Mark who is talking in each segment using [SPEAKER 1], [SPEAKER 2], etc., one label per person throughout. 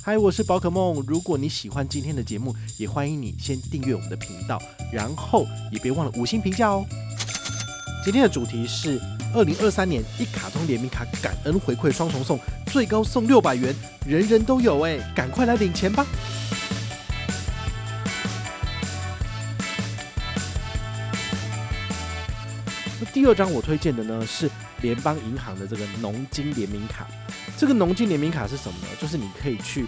[SPEAKER 1] 嗨，我是宝可梦。如果你喜欢今天的节目，也欢迎你先订阅我们的频道，然后也别忘了五星评价哦。今天的主题是二零二三年一卡通联名卡感恩回馈双重送，最高送六百元，人人都有哎，赶快来领钱吧！第二张我推荐的呢是联邦银行的这个农金联名卡。这个农金联名卡是什么呢？就是你可以去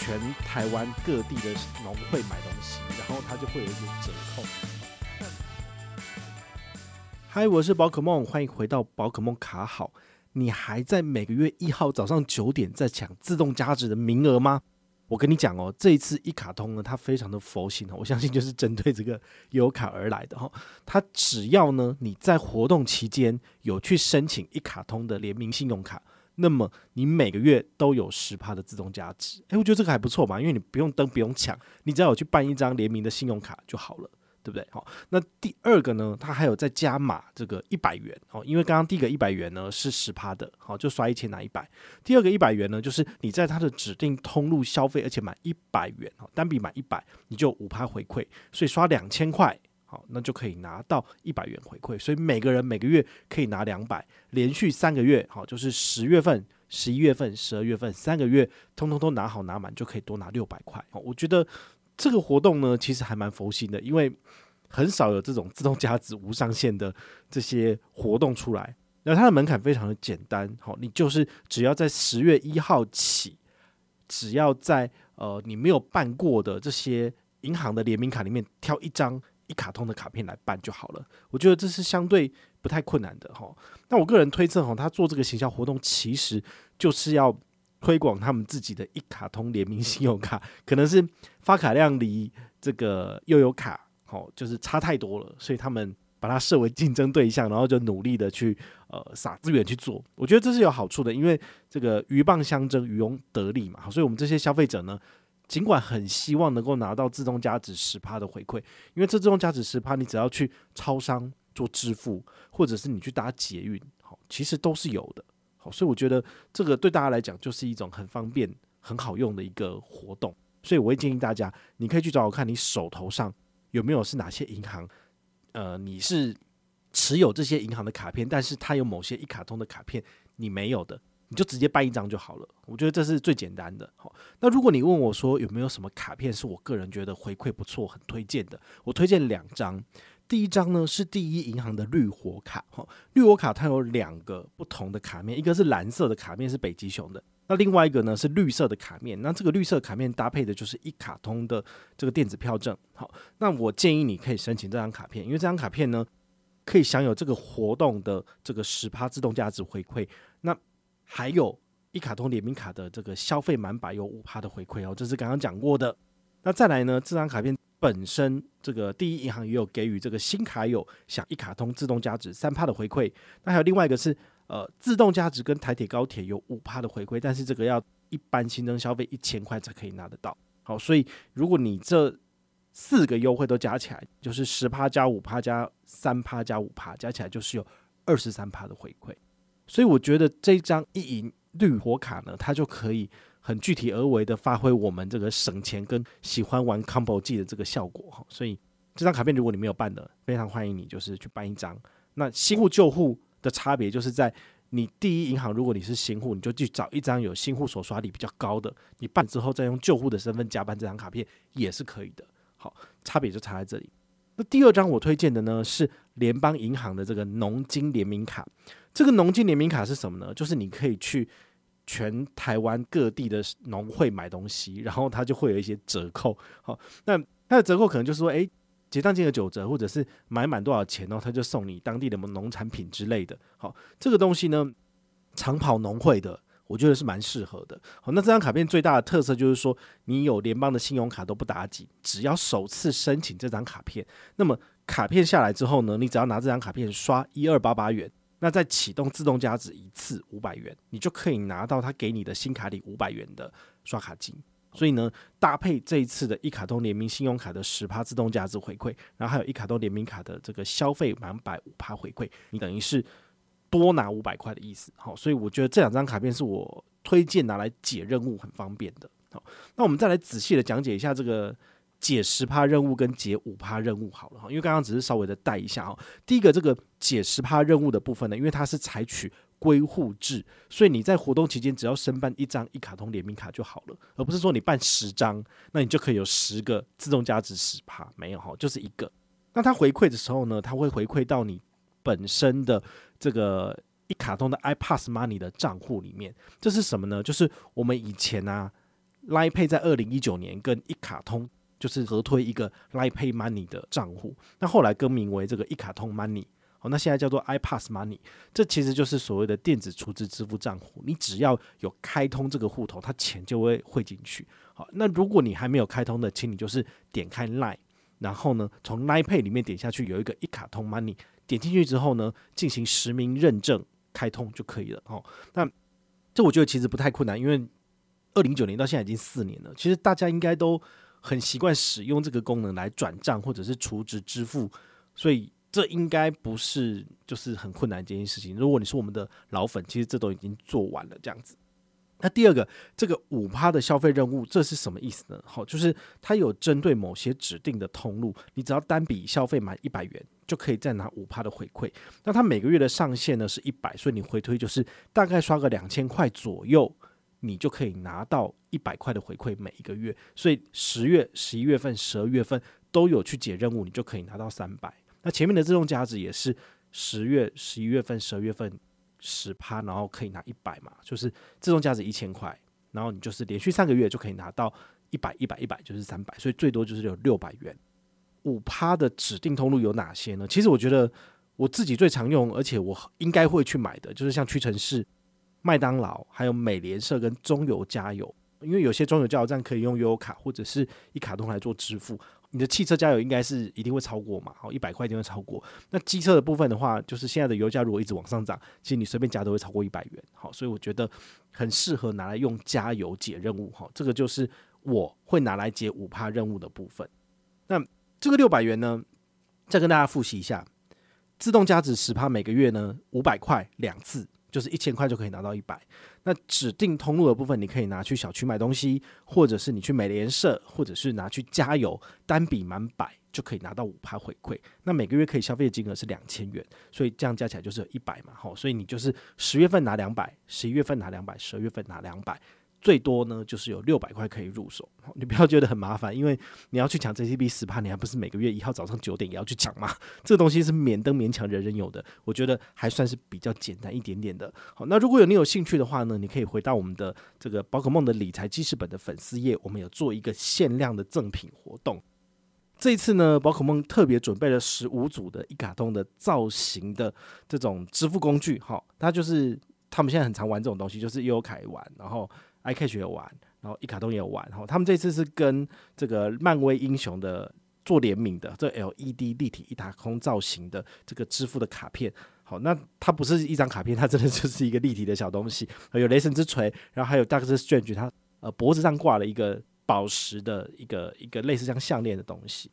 [SPEAKER 1] 全台湾各地的农会买东西，然后它就会有一点折扣。嗨，我是宝可梦，欢迎回到宝可梦卡好。你还在每个月一号早上九点在抢自动加值的名额吗？我跟你讲哦，这一次一卡通呢，它非常的佛心哦，我相信就是针对这个悠游卡而来的哈。它只要呢你在活动期间有去申请一卡通的联名信用卡。那么你每个月都有十趴的自动加值，诶，我觉得这个还不错嘛，因为你不用登不用抢，你只要有去办一张联名的信用卡就好了，对不对？好，那第二个呢，它还有再加码这个一百元哦，因为刚刚第一个一百元呢是十趴的，好，就刷一千拿一百，第二个一百元呢就是你在它的指定通路消费，而且满一百元哦，单笔满一百你就五趴回馈，所以刷两千块。好，那就可以拿到一百元回馈，所以每个人每个月可以拿两百，连续三个月，好，就是十月份、十一月份、十二月份三个月，通通都拿好拿满，就可以多拿六百块。我觉得这个活动呢，其实还蛮佛心的，因为很少有这种自动加值无上限的这些活动出来。那它的门槛非常的简单，好，你就是只要在十月一号起，只要在呃你没有办过的这些银行的联名卡里面挑一张。一卡通的卡片来办就好了，我觉得这是相对不太困难的哈。那我个人推测哈，他做这个行销活动其实就是要推广他们自己的一卡通联名信用卡，可能是发卡量离这个悠游卡好就是差太多了，所以他们把它设为竞争对象，然后就努力的去呃撒资源去做。我觉得这是有好处的，因为这个鹬蚌相争，渔翁得利嘛。所以我们这些消费者呢。尽管很希望能够拿到自动加值十趴的回馈，因为这自动加值十趴，你只要去超商做支付，或者是你去搭捷运，好，其实都是有的。好，所以我觉得这个对大家来讲就是一种很方便、很好用的一个活动。所以我会建议大家，你可以去找我看你手头上有没有是哪些银行，呃，你是持有这些银行的卡片，但是它有某些一卡通的卡片你没有的。你就直接办一张就好了，我觉得这是最简单的。好，那如果你问我说有没有什么卡片是我个人觉得回馈不错、很推荐的，我推荐两张。第一张呢是第一银行的绿活卡，哈，绿活卡它有两个不同的卡面，一个是蓝色的卡面是北极熊的，那另外一个呢是绿色的卡面。那这个绿色卡面搭配的就是一卡通的这个电子票证。好，那我建议你可以申请这张卡片，因为这张卡片呢可以享有这个活动的这个十趴自动价值回馈。那还有一卡通联名卡的这个消费满百有五趴的回馈哦，这是刚刚讲过的。那再来呢，这张卡片本身这个第一银行也有给予这个新卡友享一卡通自动加值三趴的回馈。那还有另外一个是呃自动加值跟台铁高铁有五趴的回馈，但是这个要一般新增消费一千块才可以拿得到。好，所以如果你这四个优惠都加起来，就是十趴加五趴加三趴加五趴，加起来就是有二十三趴的回馈。所以我觉得这张一银绿火卡呢，它就可以很具体而为的发挥我们这个省钱跟喜欢玩 combo 技的这个效果哈。所以这张卡片如果你没有办的，非常欢迎你就是去办一张。那新户旧户的差别就是在你第一银行，如果你是新户，你就去找一张有新户手刷礼比较高的，你办之后再用旧户的身份加办这张卡片也是可以的。好，差别就差在这里。那第二张我推荐的呢是联邦银行的这个农金联名卡。这个农金联名卡是什么呢？就是你可以去全台湾各地的农会买东西，然后它就会有一些折扣。好，那它的折扣可能就是说，诶，结账金额九折，或者是买满多少钱哦，它就送你当地的农产品之类的。好，这个东西呢，长跑农会的，我觉得是蛮适合的。好，那这张卡片最大的特色就是说，你有联邦的信用卡都不打紧，只要首次申请这张卡片，那么卡片下来之后呢，你只要拿这张卡片刷一二八八元，那再启动自动加值一次五百元，你就可以拿到他给你的新卡里五百元的刷卡金。所以呢，搭配这一次的一卡通联名信用卡的十趴自动加值回馈，然后还有一卡通联名卡的这个消费满百五趴回馈，你等于是多拿五百块的意思。好，所以我觉得这两张卡片是我推荐拿来解任务很方便的。好，那我们再来仔细的讲解一下这个解十趴任务跟解五趴任务好了哈，因为刚刚只是稍微的带一下哈。第一个这个解十趴任务的部分呢，因为它是采取归户制，所以你在活动期间只要申办一张一卡通联名卡就好了，而不是说你办十张，那你就可以有十个自动加值十趴，没有哈，就是一个。那它回馈的时候呢，它会回馈到你本身的这个一卡通的 iPass Money 的账户里面。这是什么呢？就是我们以前啊，Line Pay 在二零一九年跟一卡通就是合推一个 Line Pay Money 的账户，那后来更名为这个一卡通 Money，好，那现在叫做 iPass Money，这其实就是所谓的电子储值支付账户。你只要有开通这个户头，它钱就会汇进去。好，那如果你还没有开通的，请你就是点开 Line。然后呢，从 Line Pay 里面点下去，有一个一卡通 Money，点进去之后呢，进行实名认证开通就可以了哦。那这我觉得其实不太困难，因为二零一九年到现在已经四年了，其实大家应该都很习惯使用这个功能来转账或者是储值支付，所以这应该不是就是很困难这件事情。如果你是我们的老粉，其实这都已经做完了这样子。那第二个，这个五趴的消费任务，这是什么意思呢？好，就是它有针对某些指定的通路，你只要单笔消费满一百元，就可以再拿五趴的回馈。那它每个月的上限呢是一百，所以你回推就是大概刷个两千块左右，你就可以拿到一百块的回馈每一个月。所以十月、十一月份、十二月份都有去解任务，你就可以拿到三百。那前面的自动加值也是十月、十一月份、十二月份。十趴，然后可以拿一百嘛，就是自动价值一千块，然后你就是连续三个月就可以拿到一百、一百、一百，就是三百，所以最多就是有六百元。五趴的指定通路有哪些呢？其实我觉得我自己最常用，而且我应该会去买的，就是像屈臣氏、麦当劳、还有美联社跟中油加油，因为有些中油加油站可以用悠游卡或者是一卡通来做支付。你的汽车加油应该是一定会超过嘛？好，一百块一定会超过。那机车的部分的话，就是现在的油价如果一直往上涨，其实你随便加都会超过一百元。好，所以我觉得很适合拿来用加油解任务。好，这个就是我会拿来解五趴任务的部分。那这个六百元呢，再跟大家复习一下，自动加值十趴，每个月呢五百块两次。就是一千块就可以拿到一百，那指定通路的部分，你可以拿去小区买东西，或者是你去美联社，或者是拿去加油，单笔满百就可以拿到五趴回馈。那每个月可以消费的金额是两千元，所以这样加起来就是一百嘛，好，所以你就是十月份拿两百，十一月份拿两百，十二月份拿两百。最多呢，就是有六百块可以入手，你不要觉得很麻烦，因为你要去抢 JCB 十趴，你还不是每个月一号早上九点也要去抢吗？这个东西是免登勉强人人有的，我觉得还算是比较简单一点点的。好，那如果有你有兴趣的话呢，你可以回到我们的这个宝可梦的理财记事本的粉丝页，我们有做一个限量的赠品活动。这一次呢，宝可梦特别准备了十五组的一卡通的造型的这种支付工具，好，它就是他们现在很常玩这种东西，就是悠游卡玩，然后。iCash 也有玩，然后一卡通也有玩，然后他们这次是跟这个漫威英雄的做联名的，这 LED 立体一卡通造型的这个支付的卡片。好，那它不是一张卡片，它真的就是一个立体的小东西，有雷神之锤，然后还有 Doctor Strange，它呃脖子上挂了一个宝石的一个一个类似像项链的东西，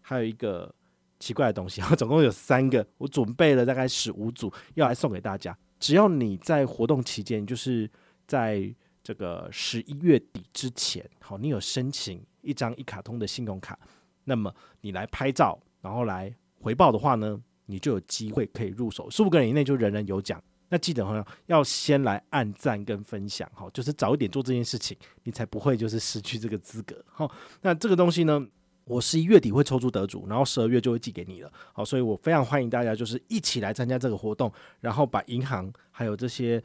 [SPEAKER 1] 还有一个奇怪的东西，然后总共有三个，我准备了大概十五组要来送给大家。只要你在活动期间，就是在这个十一月底之前，好，你有申请一张一卡通的信用卡，那么你来拍照，然后来回报的话呢，你就有机会可以入手，十五个人以内就人人有奖。那记得哈，要先来按赞跟分享，哈，就是早一点做这件事情，你才不会就是失去这个资格。好，那这个东西呢，我十一月底会抽出得主，然后十二月就会寄给你了。好，所以我非常欢迎大家就是一起来参加这个活动，然后把银行还有这些。